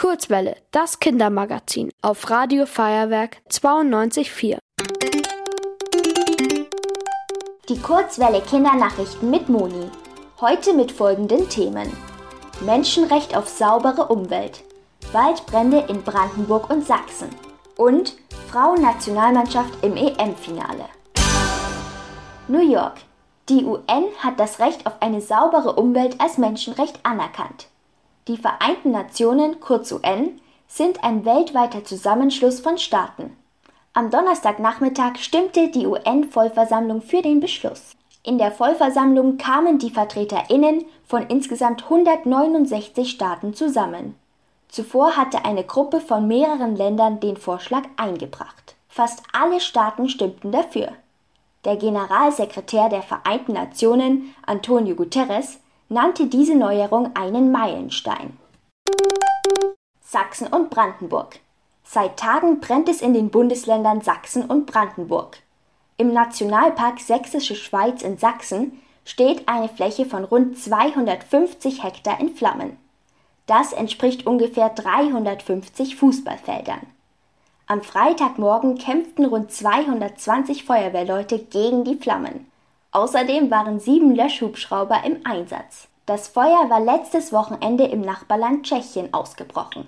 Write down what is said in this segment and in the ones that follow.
Kurzwelle, das Kindermagazin auf Radio Feuerwerk 92.4. Die Kurzwelle Kindernachrichten mit Moni. Heute mit folgenden Themen. Menschenrecht auf saubere Umwelt. Waldbrände in Brandenburg und Sachsen. Und Frauennationalmannschaft im EM-Finale. New York. Die UN hat das Recht auf eine saubere Umwelt als Menschenrecht anerkannt. Die Vereinten Nationen, kurz UN, sind ein weltweiter Zusammenschluss von Staaten. Am Donnerstagnachmittag stimmte die UN-Vollversammlung für den Beschluss. In der Vollversammlung kamen die VertreterInnen von insgesamt 169 Staaten zusammen. Zuvor hatte eine Gruppe von mehreren Ländern den Vorschlag eingebracht. Fast alle Staaten stimmten dafür. Der Generalsekretär der Vereinten Nationen, Antonio Guterres, nannte diese Neuerung einen Meilenstein. Sachsen und Brandenburg. Seit Tagen brennt es in den Bundesländern Sachsen und Brandenburg. Im Nationalpark Sächsische Schweiz in Sachsen steht eine Fläche von rund 250 Hektar in Flammen. Das entspricht ungefähr 350 Fußballfeldern. Am Freitagmorgen kämpften rund 220 Feuerwehrleute gegen die Flammen. Außerdem waren sieben Löschhubschrauber im Einsatz. Das Feuer war letztes Wochenende im Nachbarland Tschechien ausgebrochen.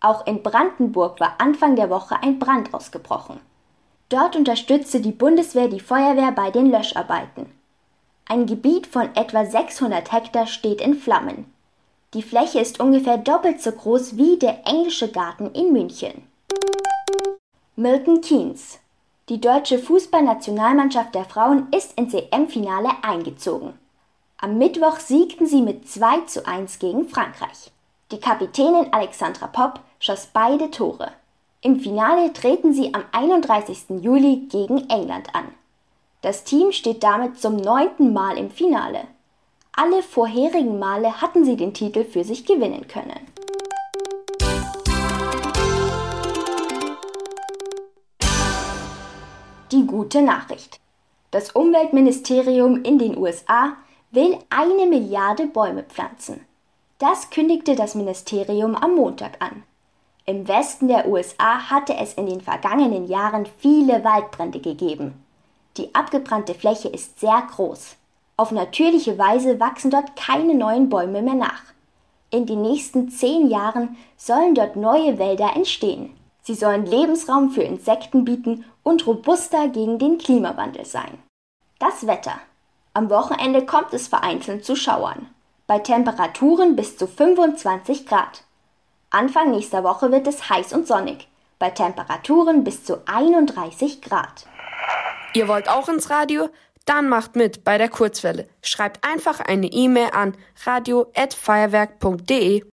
Auch in Brandenburg war Anfang der Woche ein Brand ausgebrochen. Dort unterstützte die Bundeswehr die Feuerwehr bei den Löscharbeiten. Ein Gebiet von etwa 600 Hektar steht in Flammen. Die Fläche ist ungefähr doppelt so groß wie der englische Garten in München. Milton Keynes die deutsche Fußballnationalmannschaft der Frauen ist ins EM-Finale eingezogen. Am Mittwoch siegten sie mit 2 zu 1 gegen Frankreich. Die Kapitänin Alexandra Popp schoss beide Tore. Im Finale treten sie am 31. Juli gegen England an. Das Team steht damit zum neunten Mal im Finale. Alle vorherigen Male hatten sie den Titel für sich gewinnen können. Die gute Nachricht. Das Umweltministerium in den USA will eine Milliarde Bäume pflanzen. Das kündigte das Ministerium am Montag an. Im Westen der USA hatte es in den vergangenen Jahren viele Waldbrände gegeben. Die abgebrannte Fläche ist sehr groß. Auf natürliche Weise wachsen dort keine neuen Bäume mehr nach. In den nächsten zehn Jahren sollen dort neue Wälder entstehen. Sie sollen Lebensraum für Insekten bieten und robuster gegen den Klimawandel sein. Das Wetter. Am Wochenende kommt es vereinzelt zu Schauern. Bei Temperaturen bis zu 25 Grad. Anfang nächster Woche wird es heiß und sonnig. Bei Temperaturen bis zu 31 Grad. Ihr wollt auch ins Radio? Dann macht mit bei der Kurzwelle. Schreibt einfach eine E-Mail an radio@feuerwerk.de.